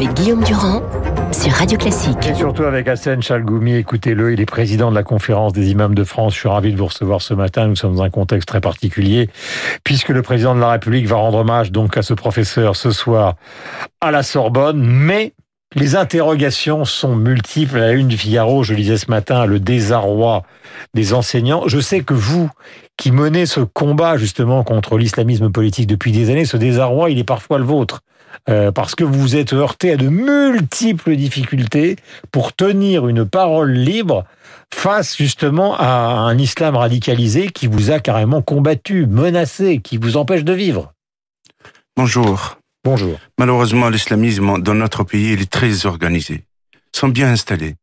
avec Guillaume Durand sur Radio Classique. Et surtout avec Hassan Chalgoumi, écoutez-le, il est président de la conférence des imams de France. Je suis ravi de vous recevoir ce matin. Nous sommes dans un contexte très particulier, puisque le président de la République va rendre hommage donc à ce professeur ce soir à la Sorbonne, mais les interrogations sont multiples. La une du Figaro, je lisais ce matin le désarroi des enseignants. Je sais que vous, qui menez ce combat justement contre l'islamisme politique depuis des années, ce désarroi, il est parfois le vôtre. Euh, parce que vous vous êtes heurté à de multiples difficultés pour tenir une parole libre face justement à un islam radicalisé qui vous a carrément combattu, menacé, qui vous empêche de vivre. Bonjour. Bonjour. Malheureusement, l'islamisme dans notre pays, il est très organisé. Ils sont bien installés.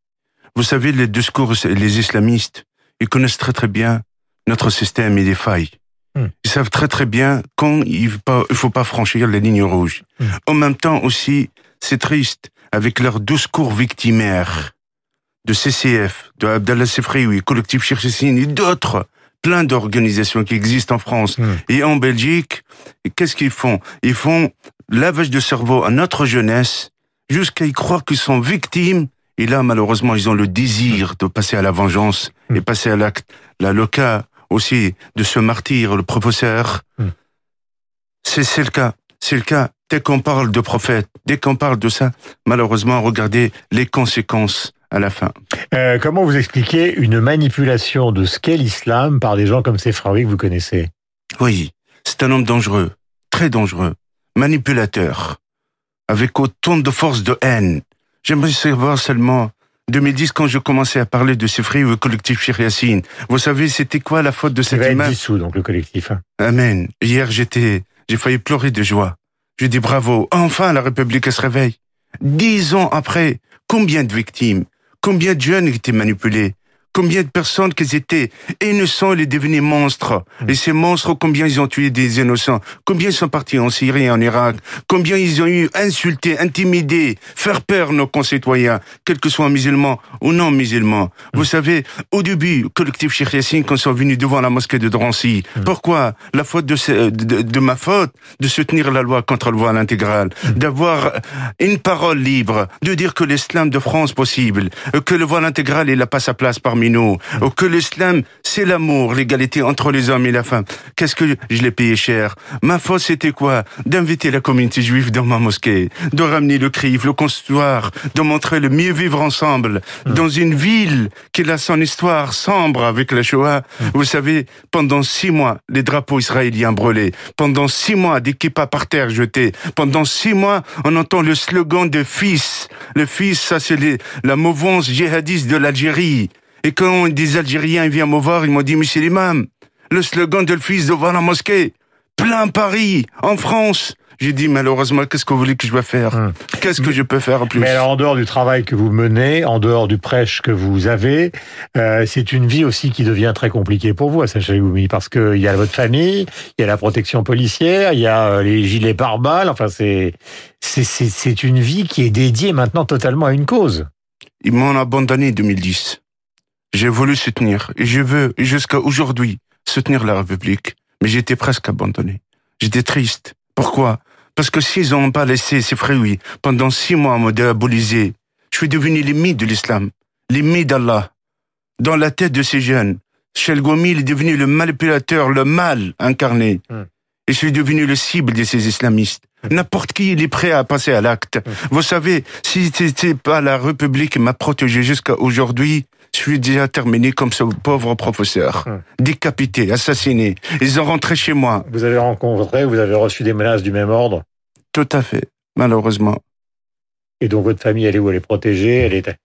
Vous savez, les discours, les islamistes, ils connaissent très très bien notre système et les failles. Hmm. Ils savent très très bien quand il ne faut pas franchir les lignes rouges. Hmm. En même temps aussi, c'est triste avec leur discours victimaire de CCF, de Abdallah Sefrioui, Collectif Cherchessine et d'autres, plein d'organisations qui existent en France hmm. et en Belgique. Qu'est-ce qu'ils font? Ils font lavage de cerveau à notre jeunesse jusqu'à y croire qu'ils sont victimes. Et là, malheureusement, ils ont le désir de passer à la vengeance et passer à l'acte. Là, le cas aussi de ce martyr, le professeur. Hmm. C'est le cas. C'est le cas. Dès qu'on parle de prophète, dès qu'on parle de ça, malheureusement, regardez les conséquences à la fin. Euh, comment vous expliquez une manipulation de ce qu'est l'islam par des gens comme ces frères que vous connaissez? Oui, c'est un homme dangereux, très dangereux, manipulateur, avec autant de force de haine. J'aimerais savoir seulement 2010, quand je commençais à parler de Sifri ou le collectif Chiriassine, vous savez, c'était quoi la faute de cet imam va dissous, donc, le collectif. Hein. Amen. Hier, j'étais, j'ai failli pleurer de joie. Je dis bravo. Enfin, la République se réveille. Dix ans après, combien de victimes? Combien de jeunes étaient manipulés? Combien de personnes qui étaient innocents, ils devenaient monstres. Mm. Et ces monstres, combien ils ont tué des innocents? Combien ils sont partis en Syrie en Irak? Combien ils ont eu insulté, intimidé, faire peur nos concitoyens, quels que soient musulmans ou non musulmans? Vous mm. savez, au début, collectif Cheikh Yassine, quand ils sont venus devant la mosquée de Drancy, mm. pourquoi? La faute de, de, ma faute de soutenir la loi contre le voile intégral, d'avoir une parole libre, de dire que l'islam de France possible, que le voile intégral, il n'a pas sa place parmi nous, que l'islam, c'est l'amour, l'égalité entre les hommes et la femme. Qu'est-ce que je l'ai payé cher Ma faute, c'était quoi D'inviter la communauté juive dans ma mosquée, de ramener le crive, le constoir, de montrer le mieux vivre ensemble dans une ville qui a son histoire sombre avec la Shoah. Vous savez, pendant six mois, les drapeaux israéliens brûlés. Pendant six mois, des kippas par terre jetés. Pendant six mois, on entend le slogan de fils. Le fils, ça c'est la mouvance djihadiste de l'Algérie. Et quand des Algériens viennent me voir, ils m'ont dit, monsieur l'imam, le slogan de le fils devant la mosquée, plein Paris, en France. J'ai dit malheureusement, qu'est-ce que vous voulez que je dois faire hum. Qu'est-ce que je peux faire en plus Mais alors, en dehors du travail que vous menez, en dehors du prêche que vous avez, euh, c'est une vie aussi qui devient très compliquée pour vous à Saint-Chagoumi, parce qu'il y a votre famille, il y a la protection policière, il y a euh, les gilets pare-balles. Enfin, c'est c'est une vie qui est dédiée maintenant totalement à une cause. Ils m'ont abandonné en 2010. J'ai voulu soutenir, et je veux jusqu'à aujourd'hui soutenir la République, mais j'étais presque abandonné. J'étais triste. Pourquoi? Parce que s'ils n'ont pas laissé ces oui, pendant six mois à me diaboliser, je suis devenu l'ennemi de l'islam, l'ennemi d'Allah. Dans la tête de ces jeunes, Gomi est devenu le manipulateur, le mal incarné. Hmm. Et je suis devenu le cible de ces islamistes. N'importe qui, il est prêt à passer à l'acte. Vous savez, si c'était pas la République qui m'a protégé jusqu'à aujourd'hui, je suis déjà terminé comme ce pauvre professeur. Hum. Décapité, assassiné. Ils sont rentrés chez moi. Vous avez rencontré, vous avez reçu des menaces du même ordre? Tout à fait, malheureusement. Et donc votre famille, elle est où? Elle est protégée Elle était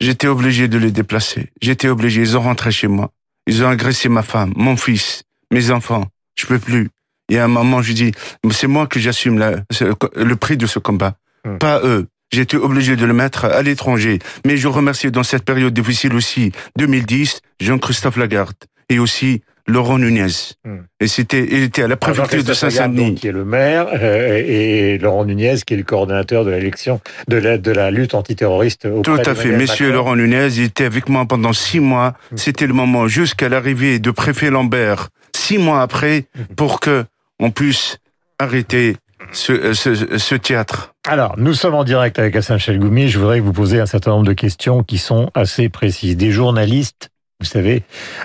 J'étais obligé de les déplacer. J'étais obligé. Ils ont rentré chez moi. Ils ont agressé ma femme, mon fils, mes enfants. Je peux plus. Il y a un moment, je dis, c'est moi que j'assume le prix de ce combat. Hum. Pas eux. J'ai été obligé de le mettre à l'étranger. Mais je remercie dans cette période difficile aussi, 2010, Jean-Christophe Lagarde et aussi Laurent Nunez. Hmm. Et c'était, il était à la préfecture de Saint-Denis. Qui est le maire, euh, et Laurent Nunez, qui est le coordonnateur de l'élection, de la, de la lutte antiterroriste. Tout à fait. Monsieur Laurent Nunez, il était avec moi pendant six mois. Hmm. C'était le moment jusqu'à l'arrivée de préfet Lambert, six mois après, hmm. pour que on puisse arrêter ce, ce, théâtre. Alors, nous sommes en direct avec Hassan Chalgoumi. Je voudrais vous poser un certain nombre de questions qui sont assez précises. Des journalistes vous savez,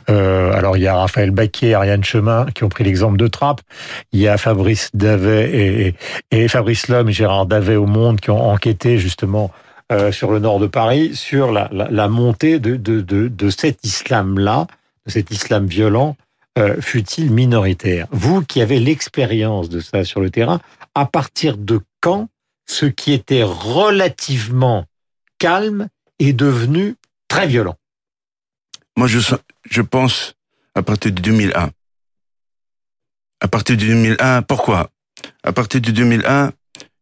euh, alors il y a Raphaël Baquet, Ariane Chemin qui ont pris l'exemple de Trappe. Il y a Fabrice Davet et, Fabrice Lhomme et Gérard Davet au Monde qui ont enquêté justement euh, sur le nord de Paris sur la, montée de, de cet islam-là, de cet islam violent, euh, fut-il minoritaire. Vous qui avez l'expérience de ça sur le terrain, à partir de quand ce qui était relativement calme est devenu très violent? Moi, je, pense à partir de 2001. À partir de 2001, pourquoi? À partir de 2001,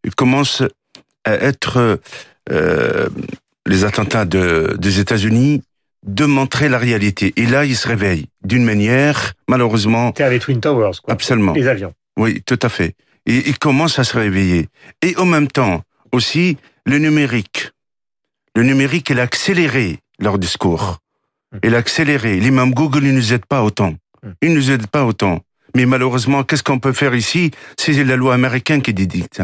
il commence à être euh, les attentats de, des États-Unis de montrer la réalité. Et là, il se réveille d'une manière, malheureusement. C'est avec Twin Towers, quoi. Absolument. Les avions. Oui, tout à fait. Et il commence à se réveiller. Et en même temps, aussi, le numérique. Le numérique, il a accéléré leur discours. Il a accéléré. L'imam Google, il nous aide pas autant. Il nous aide pas autant. Mais malheureusement, qu'est-ce qu'on peut faire ici? C'est la loi américaine qui dicte.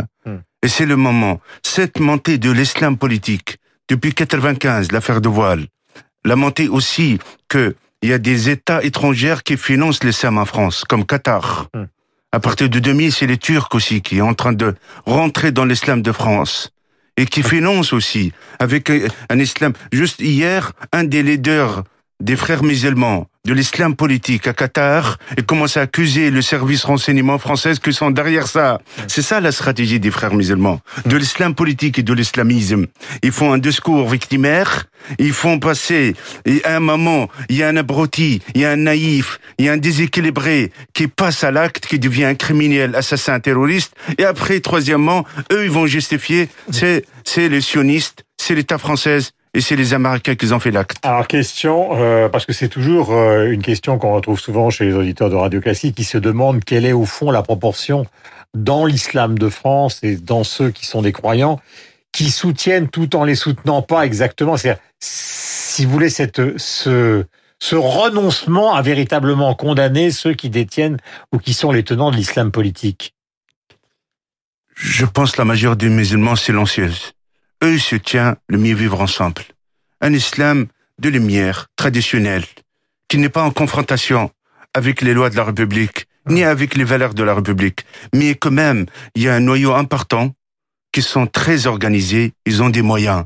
Et c'est le moment. Cette montée de l'islam politique, depuis 95, l'affaire de voile, la montée aussi que il y a des États étrangers qui financent l'islam en France, comme Qatar. À partir de 2000, c'est les Turcs aussi qui sont en train de rentrer dans l'islam de France et qui financent aussi avec un islam. Juste hier, un des leaders des frères musulmans de l'islam politique à Qatar et commence à accuser le service renseignement français qui sont derrière ça. C'est ça la stratégie des frères musulmans, de l'islam politique et de l'islamisme. Ils font un discours victimaire, ils font passer, et à un moment, il y a un abruti, il y a un naïf, il y a un déséquilibré qui passe à l'acte, qui devient un criminel, assassin, terroriste, et après, troisièmement, eux, ils vont justifier, c'est, c'est les sionistes, c'est l'État français, et c'est les Américains qui ont fait l'acte. Alors question, euh, parce que c'est toujours euh, une question qu'on retrouve souvent chez les auditeurs de Radio Classique, qui se demandent quelle est au fond la proportion dans l'islam de France et dans ceux qui sont des croyants qui soutiennent tout en les soutenant pas exactement. C'est si vous voulez cette ce ce renoncement a véritablement condamné ceux qui détiennent ou qui sont les tenants de l'islam politique. Je pense la majorité des musulmans silencieuse eux se tient le mieux vivre ensemble. Un islam de lumière, traditionnel, qui n'est pas en confrontation avec les lois de la République, ni avec les valeurs de la République, mais quand même, il y a un noyau important qui sont très organisés, ils ont des moyens.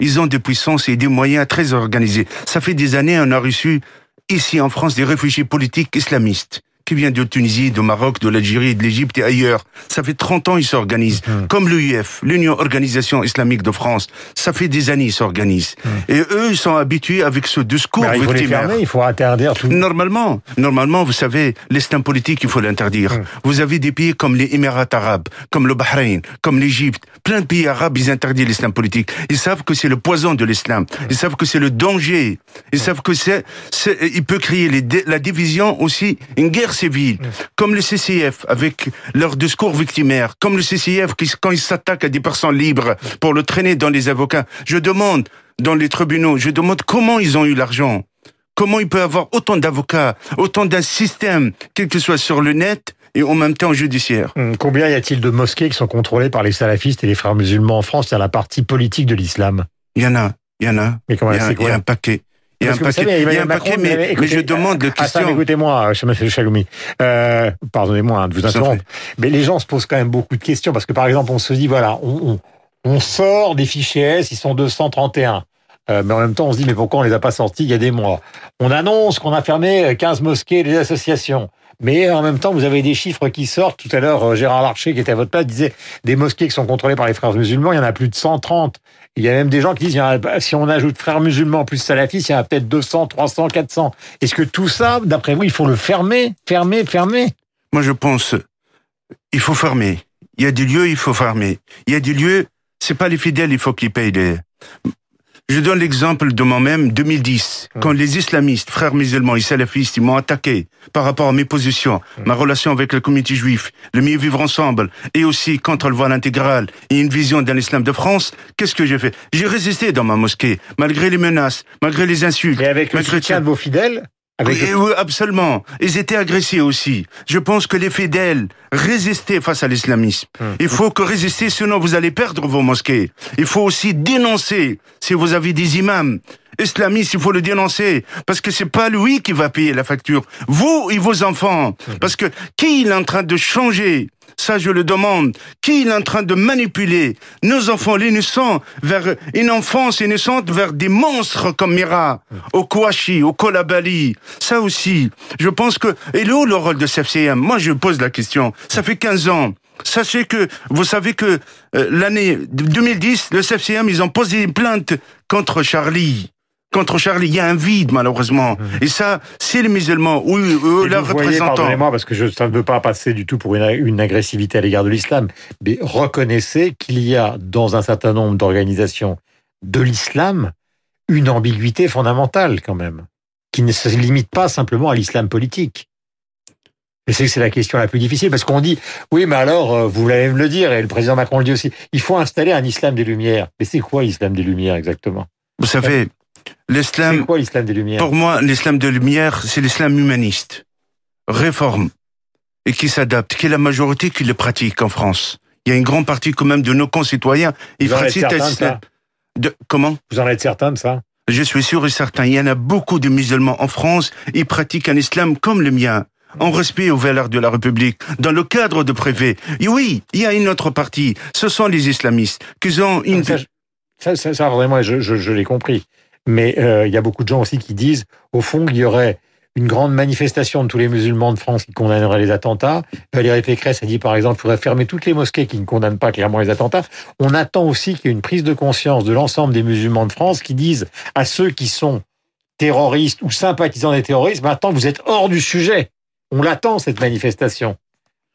Ils ont des puissances et des moyens très organisés. Ça fait des années, on a reçu ici en France des réfugiés politiques islamistes qui vient de Tunisie, de Maroc, de l'Algérie, de l'Égypte et ailleurs. Ça fait 30 ans ils s'organisent. Mhm. Comme l'UIF, l'Union Organisation Islamique de France. Ça fait des années ils s'organisent. Mhm. Et eux, ils sont habitués avec ce discours il faut fermer, il faut interdire tout. Normalement, normalement, vous savez, l'islam politique, il faut l'interdire. Mhm. Vous avez des pays comme les Émirats arabes, comme le Bahreïn, comme l'Égypte. Plein de pays arabes, ils interdisent l'islam politique. Ils savent que c'est le poison de l'islam. Ils savent que c'est le danger. Ils savent que c'est, il peut créer les, la division aussi, une guerre comme le CCF avec leur discours victimaire, comme le CCF qui, quand il s'attaque à des personnes libres pour le traîner dans les avocats. Je demande dans les tribunaux, je demande comment ils ont eu l'argent. Comment il peut avoir autant d'avocats, autant d'un système, quel que soit sur le net, et en même temps judiciaire. Hum, combien y a-t-il de mosquées qui sont contrôlées par les salafistes et les frères musulmans en France, c'est la partie politique de l'islam Il y en a, il y en a. Mais comment il y a, il y a un paquet. Il y a un paquet, savez, il y a un paquet mais, mais, je demande de questions. Écoutez-moi, M. Chaloumi, euh, pardonnez-moi de vous interrompre, mais les gens se posent quand même beaucoup de questions parce que par exemple, on se dit voilà, on, on, on sort des fichiers S, ils sont 231. Euh, mais en même temps, on se dit, mais pourquoi on les a pas sortis il y a des mois? On annonce qu'on a fermé 15 mosquées et des associations. Mais en même temps, vous avez des chiffres qui sortent. Tout à l'heure, euh, Gérard Larcher, qui était à votre place, disait des mosquées qui sont contrôlées par les frères musulmans, il y en a plus de 130. Il y a même des gens qui disent, si on ajoute frères musulmans plus salafistes, il y en a peut-être 200, 300, 400. Est-ce que tout ça, d'après vous, il faut le fermer, fermer, fermer? Moi, je pense, il faut fermer. Il y a des lieux, il faut fermer. Il y a des lieux, c'est pas les fidèles, il faut qu'ils payent des... Je donne l'exemple de moi-même, 2010, hum. quand les islamistes, frères musulmans et salafistes, ils m'ont attaqué par rapport à mes positions, hum. ma relation avec la communauté juive, le mieux vivre ensemble, et aussi contre le voile intégral et une vision d'un islam de France, qu'est-ce que j'ai fait? J'ai résisté dans ma mosquée, malgré les menaces, malgré les insultes. Et avec le soutien de vos fidèles oui, oui, absolument. Ils étaient agressés aussi. Je pense que les fidèles résistaient face à l'islamisme. Hum. Il faut que résister, sinon vous allez perdre vos mosquées. Il faut aussi dénoncer si vous avez des imams islamistes, il faut le dénoncer parce que c'est pas lui qui va payer la facture. Vous et vos enfants. Parce que qui est en train de changer ça, je le demande. Qui est en train de manipuler nos enfants, les innocents, vers une enfance innocente, vers des monstres comme Mira, au Kouachi, au Kolabali? Ça aussi, je pense que... Et là, le rôle de CFCM Moi, je pose la question. Ça fait 15 ans. Sachez que, vous savez que euh, l'année 2010, le CFCM, ils ont posé une plainte contre Charlie contre Charlie. Il y a un vide, malheureusement. Et ça, c'est les musulmans ou, ou leurs représentants. pardonnez-moi, parce que je, ça ne veut pas passer du tout pour une, une agressivité à l'égard de l'islam, mais reconnaissez qu'il y a dans un certain nombre d'organisations de l'islam une ambiguïté fondamentale quand même, qui ne se limite pas simplement à l'islam politique. Et c'est que c'est la question la plus difficile, parce qu'on dit, oui, mais alors, euh, vous allez me le dire, et le président Macron le dit aussi, il faut installer un islam des Lumières. Mais c'est quoi l'islam des Lumières exactement? Vous savez, C'est l'islam, quoi l'islam des Lumières pour moi, l'islam de lumière, c'est l'islam humaniste, réforme, et qui s'adapte, qui est la majorité qui le pratique en France. Il y a une grande partie quand même de nos concitoyens, ils Vous en êtes certain de l'islam. ça De, comment? Vous en êtes certain de ça? Je suis sûr et certain. Il y en a beaucoup de musulmans en France. Ils pratiquent un islam comme le mien. En respect aux valeurs de la République, dans le cadre de prévé. Et oui, il y a une autre partie. Ce sont les islamistes qui ont une... Ça, ça, ça, ça, vraiment, je, je, je l'ai compris. Mais euh, il y a beaucoup de gens aussi qui disent, au fond, qu'il y aurait une grande manifestation de tous les musulmans de France qui condamneraient les attentats. Valérie Pécresse a dit, par exemple, qu'il faudrait fermer toutes les mosquées qui ne condamnent pas clairement les attentats. On attend aussi qu'il y ait une prise de conscience de l'ensemble des musulmans de France qui disent à ceux qui sont terroristes ou sympathisants des terroristes, maintenant vous êtes hors du sujet. On l'attend, cette manifestation.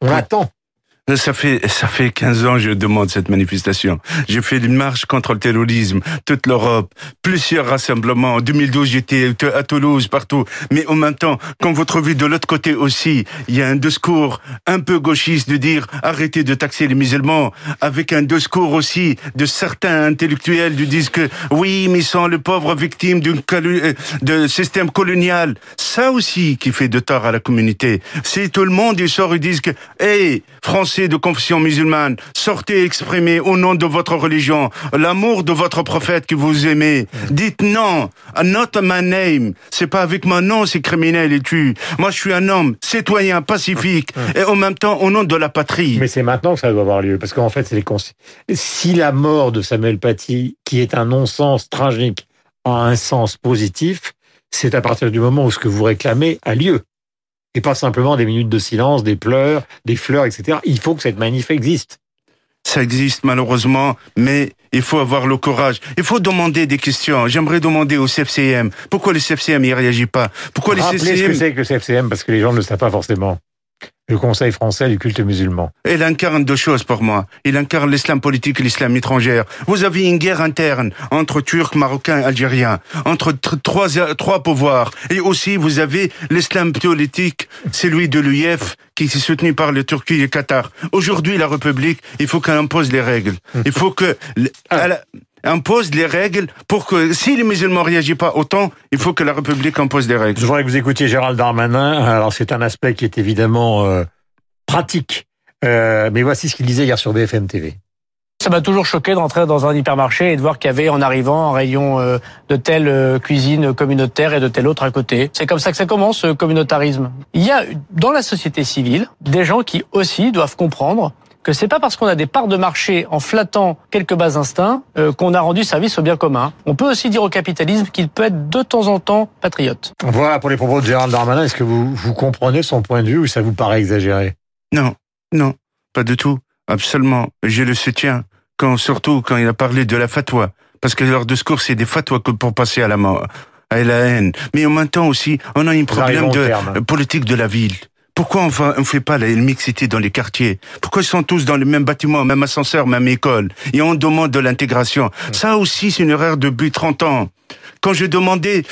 On Oui. l'attend. Ça fait, ça fait 15 ans que je demande cette manifestation. J'ai fait une marche contre le terrorisme, toute l'Europe, plusieurs rassemblements. En 2012, j'étais à Toulouse, partout. Mais en même temps, quand vous trouvez de l'autre côté aussi, il y a un discours un peu gauchiste de dire arrêtez de taxer les musulmans, avec un discours aussi de certains intellectuels qui disent que oui, mais ils sont les pauvres victimes d'un euh, système colonial. Ça aussi qui fait de tort à la communauté. Si tout le monde ils sortent et disent que, hey, Français de confession musulmane, sortez exprimer au nom de votre religion l'amour de votre prophète que vous aimez. Dites non, not my name. C'est pas avec mon nom c'est criminel et tue. Moi je suis un homme citoyen pacifique et en même temps au nom de la patrie. Mais c'est maintenant que ça doit avoir lieu, parce qu'en fait, c'est les cons- si la mort de Samuel Paty, qui est un non-sens tragique, a un sens positif, c'est à partir du moment où ce que vous réclamez a lieu. Et pas simplement des minutes de silence, des pleurs, des fleurs, etc. Il faut que cette manif existe. Ça existe malheureusement, mais il faut avoir le courage. Il faut demander des questions. J'aimerais demander au CFCM pourquoi le CFCM ne réagit pas? Pourquoi le Rappelez ce que c'est que le CFCM, parce que les gens ne le savent pas forcément. Le Conseil français du culte musulman. Il incarne deux choses pour moi. Il incarne l'islam politique et l'islam étranger. Vous avez une guerre interne entre Turcs, Marocains, Algériens, entre tr- trois, trois pouvoirs. Et aussi, vous avez l'islam politique, celui de l'UIF, qui est soutenu par le Turquie et le Qatar. Aujourd'hui, la République, il faut qu'elle impose les règles. Il faut que elle impose les règles pour que, si les musulmans ne réagissent pas autant, il faut que la République impose des règles. Je voudrais que vous écoutiez Gérald Darmanin. Alors, c'est un aspect qui est évidemment euh, pratique. Euh, mais voici ce qu'il disait hier sur BFM TV. Ça m'a toujours choqué d'entrer dans un hypermarché et de voir qu'il y avait en arrivant un rayon euh, de telle cuisine communautaire et de telle autre à côté. C'est comme ça que ça commence, ce communautarisme. Il y a dans la société civile des gens qui aussi doivent comprendre que c'est pas parce qu'on a des parts de marché en flattant quelques bas instincts euh, qu'on a rendu service au bien commun. On peut aussi dire au capitalisme qu'il peut être de temps en temps patriote. Voilà pour les propos de Gérald Darmanin. Est-ce que vous, vous comprenez son point de vue ou ça vous paraît exagéré? Non, non, pas du tout. Absolument. Je le soutiens. Quand, surtout quand il a parlé de la fatwa. Parce que leur discours, c'est des fatwas que pour passer à la mort, à la haine. Mais en même temps aussi, on a un problème de terme. politique de la ville. Pourquoi on ne fait pas la mixité dans les quartiers? Pourquoi ils sont tous dans le même bâtiment, même ascenseur, même école? Et on demande de l'intégration. Ça aussi, c'est une erreur depuis 30 ans. Quand je demandais,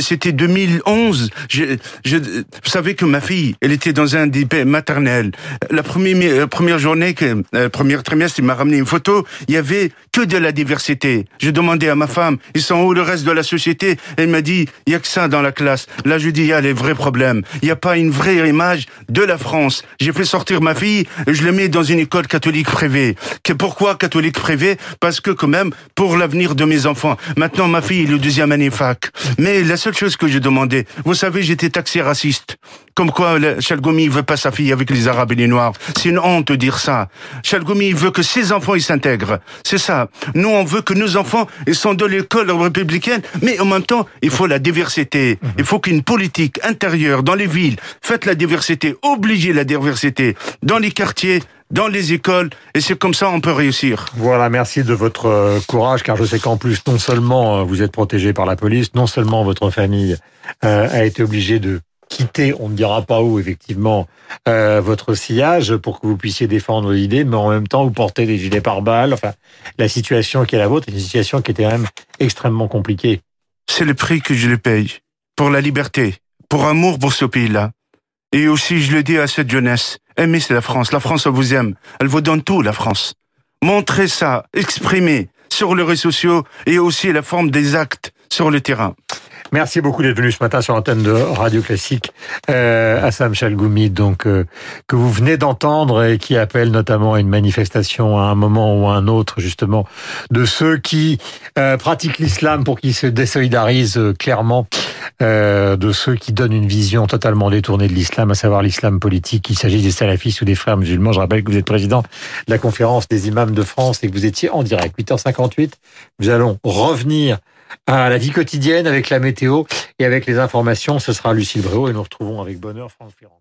c'était 2011, je, je, vous savez que ma fille, elle était dans un dépôt maternel. La première, première journée, que, euh, première trimestre, il m'a ramené une photo, il y avait que de la diversité. Je demandais à ma femme, ils sont où le reste de la société? Elle m'a dit, il y a que ça dans la classe. Là, je dis, il y a les vrais problèmes. Il n'y a pas une vraie image de la France. J'ai fait sortir ma fille, je l'ai mets dans une école catholique privée. Pourquoi catholique privée? Parce que quand même, pour l'avenir de mes enfants. Maintenant, ma fille deuxième année fac. Mais la seule chose que je demandais, vous savez, j'étais taxé raciste. Comme quoi, Chalgoumi veut pas sa fille avec les Arabes et les Noirs. C'est une honte de dire ça. Chalgoumi veut que ses enfants ils s'intègrent. C'est ça. Nous, on veut que nos enfants ils sont de l'école républicaine, mais en même temps, il faut la diversité. Il faut qu'une politique intérieure dans les villes, faites la diversité, obligez la diversité dans les quartiers, dans les écoles, et c'est comme ça on peut réussir. Voilà, merci de votre euh, courage, car je sais qu'en plus, non seulement euh, vous êtes protégé par la police, non seulement votre famille euh, a été obligée de quitter, on ne dira pas où, effectivement, euh, votre sillage pour que vous puissiez défendre vos idées, mais en même temps, vous portez des gilets pare-balles. Enfin, la situation qui est la vôtre est une situation qui était quand même extrêmement compliquée. C'est le prix que je le paye pour la liberté, pour amour pour ce pays-là. Et aussi, je le dis à cette jeunesse, aimez la France. La France, vous aime. Elle vous donne tout, la France. Montrez ça, exprimez sur les réseaux sociaux et aussi la forme des actes sur le terrain. Merci beaucoup d'être venu ce matin sur l'antenne de Radio Classique. Euh, Assam Chalgoumi, donc euh, que vous venez d'entendre et qui appelle notamment à une manifestation à un moment ou à un autre, justement, de ceux qui euh, pratiquent l'islam pour qu'ils se désolidarisent euh, clairement euh, de ceux qui donnent une vision totalement détournée de l'islam, à savoir l'islam politique, qu'il s'agisse des salafistes ou des frères musulmans. Je rappelle que vous êtes président de la conférence des imams de France et que vous étiez en direct. 8h58, nous allons revenir à la vie quotidienne avec la météo et avec les informations. Ce sera Lucille Bréau et nous retrouvons avec bonheur Franck Ferrand.